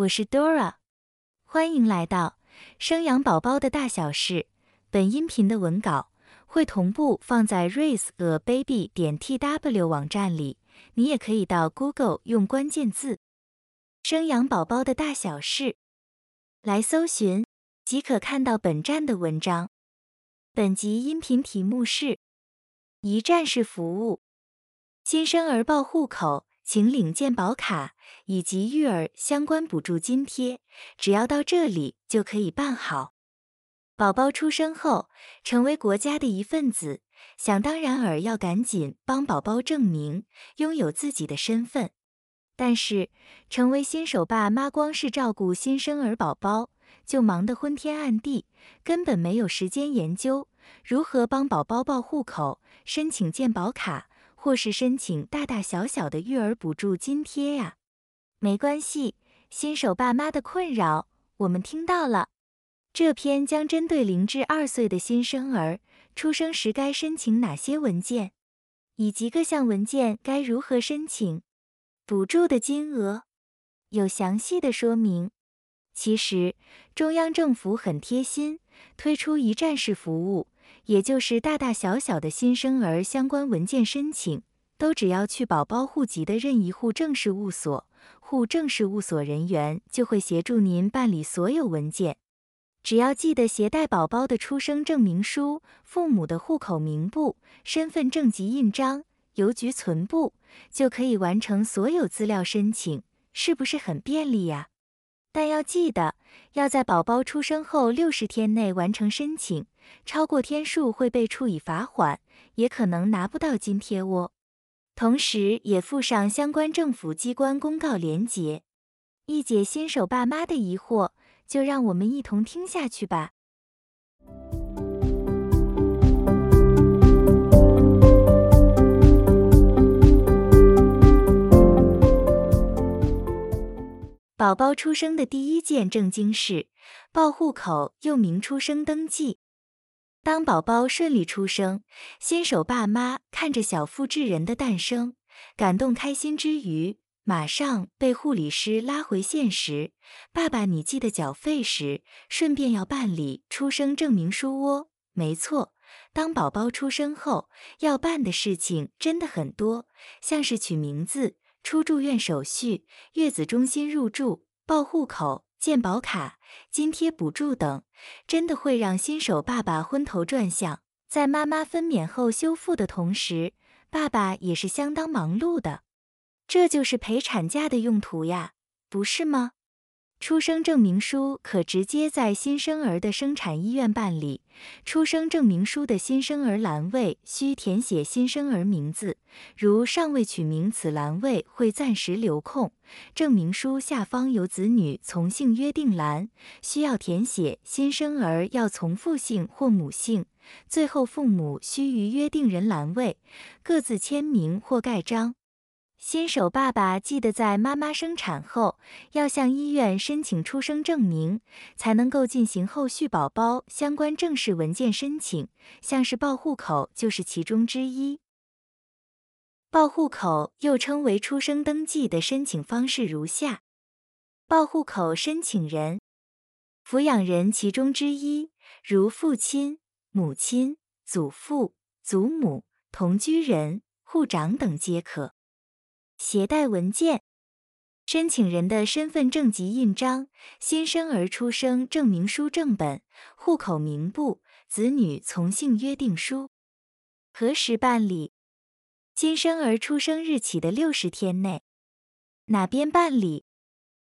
我是 Dora，欢迎来到生养宝宝的大小事。本音频的文稿会同步放在 raise a baby 点 tw 网站里，你也可以到 Google 用关键字“生养宝宝的大小事”来搜寻，即可看到本站的文章。本集音频题目是一站式服务，新生儿报户口。请领健保卡以及育儿相关补助津贴，只要到这里就可以办好。宝宝出生后，成为国家的一份子，想当然尔要赶紧帮宝宝证明拥有自己的身份。但是，成为新手爸妈，光是照顾新生儿宝宝就忙得昏天暗地，根本没有时间研究如何帮宝宝报户口、申请健保卡。或是申请大大小小的育儿补助津贴呀，没关系，新手爸妈的困扰我们听到了。这篇将针对零至二岁的新生儿出生时该申请哪些文件，以及各项文件该如何申请，补助的金额有详细的说明。其实中央政府很贴心，推出一站式服务。也就是大大小小的新生儿相关文件申请，都只要去宝宝户籍的任意户政事务所，户政事务所人员就会协助您办理所有文件。只要记得携带宝宝的出生证明书、父母的户口名簿、身份证及印章、邮局存簿，就可以完成所有资料申请，是不是很便利呀？但要记得，要在宝宝出生后六十天内完成申请，超过天数会被处以罚款，也可能拿不到津贴哦。同时，也附上相关政府机关公告链接，一解新手爸妈的疑惑。就让我们一同听下去吧。宝宝出生的第一件正经事，报户口，又名出生登记。当宝宝顺利出生，新手爸妈看着小复制人的诞生，感动开心之余，马上被护理师拉回现实。爸爸，你记得缴费时顺便要办理出生证明书哦。没错，当宝宝出生后，要办的事情真的很多，像是取名字。出住院手续、月子中心入住、报户口、健保卡、津贴补助等，真的会让新手爸爸昏头转向。在妈妈分娩后修复的同时，爸爸也是相当忙碌的。这就是陪产假的用途呀，不是吗？出生证明书可直接在新生儿的生产医院办理。出生证明书的新生儿栏位需填写新生儿名字，如尚未取名，此栏位会暂时留空。证明书下方有子女从姓约定栏，需要填写新生儿要从父姓或母姓。最后，父母需于约定人栏位各自签名或盖章。新手爸爸记得在妈妈生产后要向医院申请出生证明，才能够进行后续宝宝相关正式文件申请，像是报户口就是其中之一。报户口又称为出生登记的申请方式如下：报户口申请人、抚养人其中之一，如父亲、母亲、祖父、祖母、同居人、户长等皆可。携带文件：申请人的身份证及印章、新生儿出生证明书正本、户口名簿、子女从姓约定书。何时办理？新生儿出生日起的六十天内。哪边办理？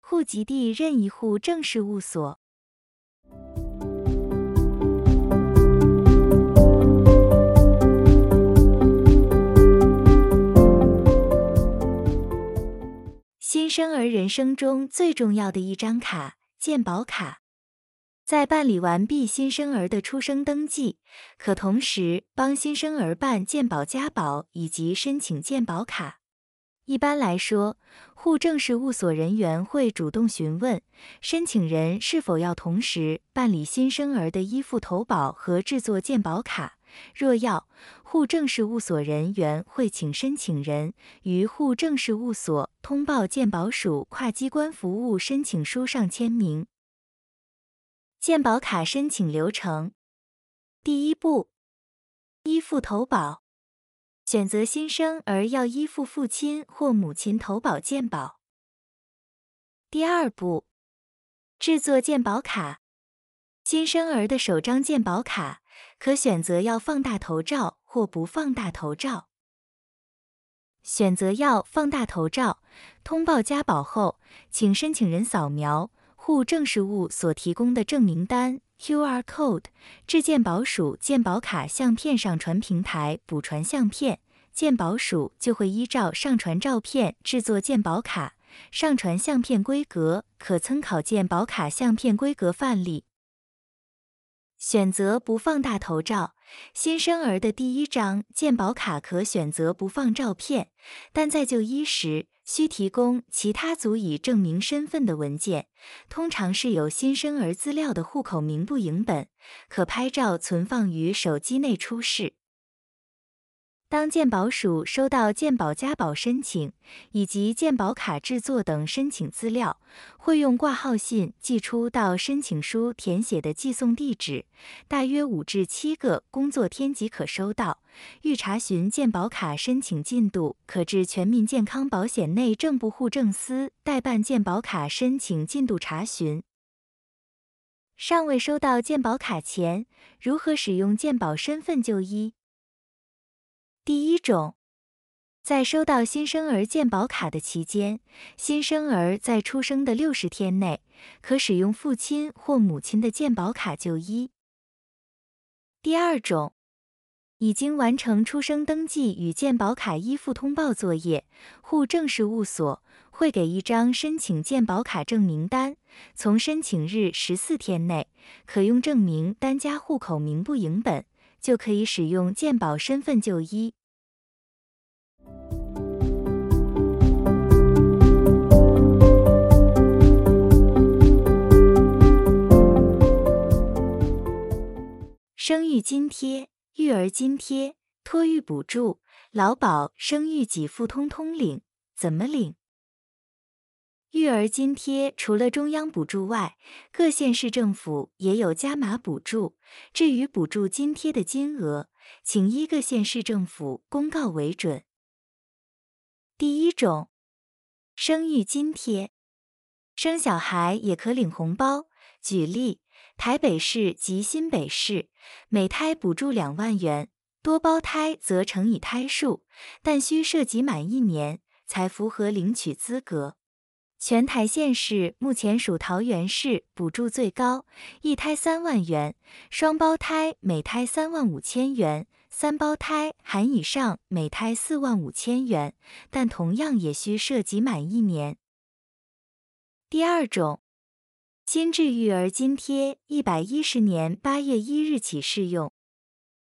户籍地任意户政事务所。新生儿人生中最重要的一张卡——健保卡，在办理完毕新生儿的出生登记，可同时帮新生儿办健保加保以及申请健保卡。一般来说，户政事务所人员会主动询问申请人是否要同时办理新生儿的依附投保和制作健保卡，若要，户政事务所人员会请申请人于户政事务所通报鉴保署跨机关服务申请书上签名。鉴保卡申请流程：第一步，依附投保，选择新生儿要依附父亲或母亲投保鉴保。第二步，制作鉴保卡。新生儿的首张鉴保卡可选择要放大头照或不放大头照。选择要放大头照，通报加保后，请申请人扫描户政事务所提供的证明单 （QR code） 至健保署健保卡相片上传平台补传相片，健保署就会依照上传照片制作健保卡。上传相片规格可参考健保卡相片规格范例。选择不放大头照，新生儿的第一张健保卡可选择不放照片，但在就医时需提供其他足以证明身份的文件，通常是有新生儿资料的户口名簿影本，可拍照存放于手机内出示。当健保署收到健保加保申请以及健保卡制作等申请资料，会用挂号信寄出到申请书填写的寄送地址，大约五至七个工作天即可收到。欲查询健保卡申请进度，可至全民健康保险内政部户政司代办健保卡申请进度查询。尚未收到健保卡前，如何使用健保身份就医？第一种，在收到新生儿健保卡的期间，新生儿在出生的六十天内，可使用父亲或母亲的健保卡就医。第二种，已经完成出生登记与健保卡依附通报作业，户政事务所会给一张申请健保卡证明单，从申请日十四天内，可用证明单加户口名簿影本。就可以使用健保身份就医。生育津贴、育儿津贴、托育补助、劳保、生育给付通通领，怎么领？育儿津贴除了中央补助外，各县市政府也有加码补助。至于补助津贴的金额，请依各县市政府公告为准。第一种，生育津贴，生小孩也可领红包。举例，台北市及新北市每胎补助两万元，多胞胎则乘以胎数，但需涉及满一年才符合领取资格。全台县市目前属桃园市补助最高，一胎三万元，双胞胎每胎三万五千元，三胞胎含以上每胎四万五千元，但同样也需涉及满一年。第二种，新制育儿津贴，一百一十年八月一日起适用。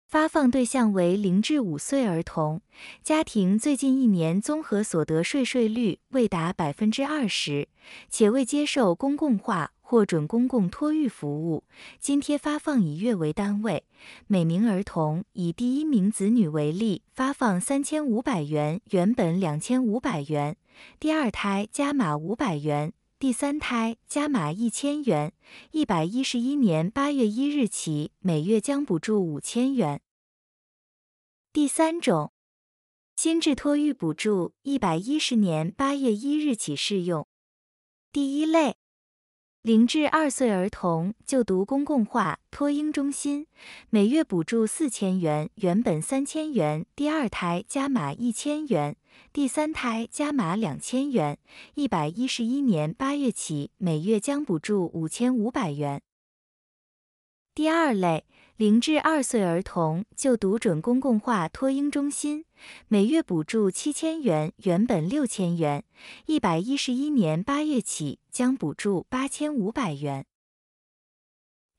发放对象为零至五岁儿童，家庭最近一年综合所得税税率未达百分之二十，且未接受公共化或准公共托育服务，津贴发放以月为单位。每名儿童以第一名子女为例，发放三千五百元，原本两千五百元，第二胎加码五百元，第三胎加码一千元。一百一十一年八月一日起，每月将补助五千元。第三种，新制托育补助，一百一十年八月一日起适用。第一类，零至二岁儿童就读公共化托婴中心，每月补助四千元，原本三千元，第二胎加码一千元，第三胎加码两千元。一百一十一年八月起，每月将补助五千五百元。第二类。零至二岁儿童就读准公共化托婴中心，每月补助七千元，原本六千元，一百一十一年八月起将补助八千五百元。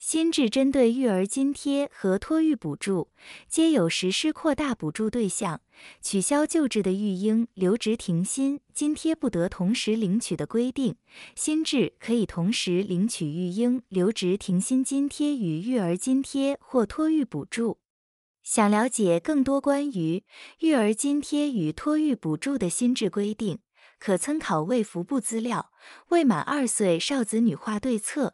新制针对育儿津贴和托育补助，皆有实施扩大补助对象、取消旧制的育婴留职停薪津贴不得同时领取的规定。新制可以同时领取育婴留职停薪津贴与育儿津贴或托育补助。想了解更多关于育儿津贴与托育补助的新制规定，可参考卫福部资料《未满二岁少子女化对策》，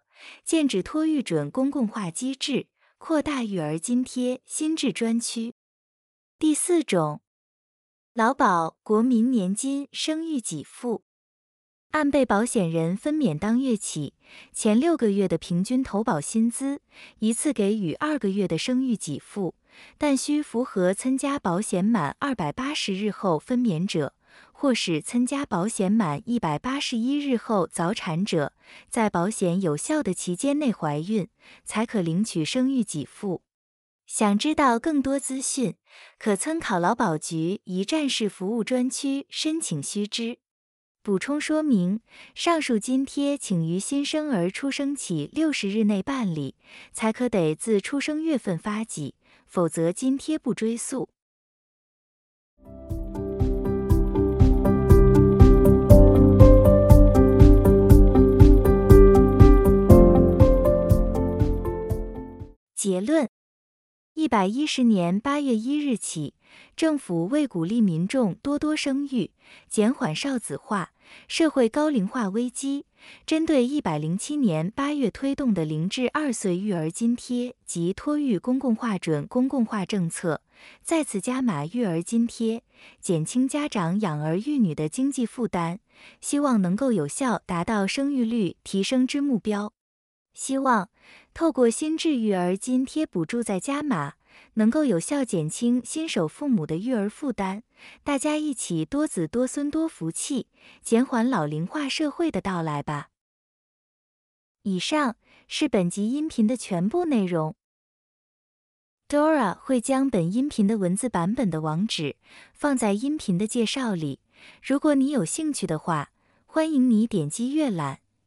建制托育准公共化机制，扩大育儿津贴新制专区。第四种，劳保国民年金生育给付。按被保险人分娩当月起，前六个月的平均投保薪资，一次给予二个月的生育给付，但需符合参加保险满二百八十日后分娩者，或是参加保险满一百八十一日后早产者，在保险有效的期间内怀孕，才可领取生育给付。想知道更多资讯，可参考劳保局一站式服务专区申请须知。补充说明：上述津贴请于新生儿出生起六十日内办理，才可得自出生月份发给，否则津贴不追溯。结论。一百一十年八月一日起，政府为鼓励民众多多生育，减缓少子化、社会高龄化危机，针对一百零七年八月推动的零至二岁育儿津贴及托育公共化准公共化政策，再次加码育儿津贴，减轻家长养儿育女的经济负担，希望能够有效达到生育率提升之目标。希望透过新制育儿津贴补助再加码，能够有效减轻新手父母的育儿负担，大家一起多子多孙多福气，减缓老龄化社会的到来吧。以上是本集音频的全部内容。Dora 会将本音频的文字版本的网址放在音频的介绍里，如果你有兴趣的话，欢迎你点击阅览。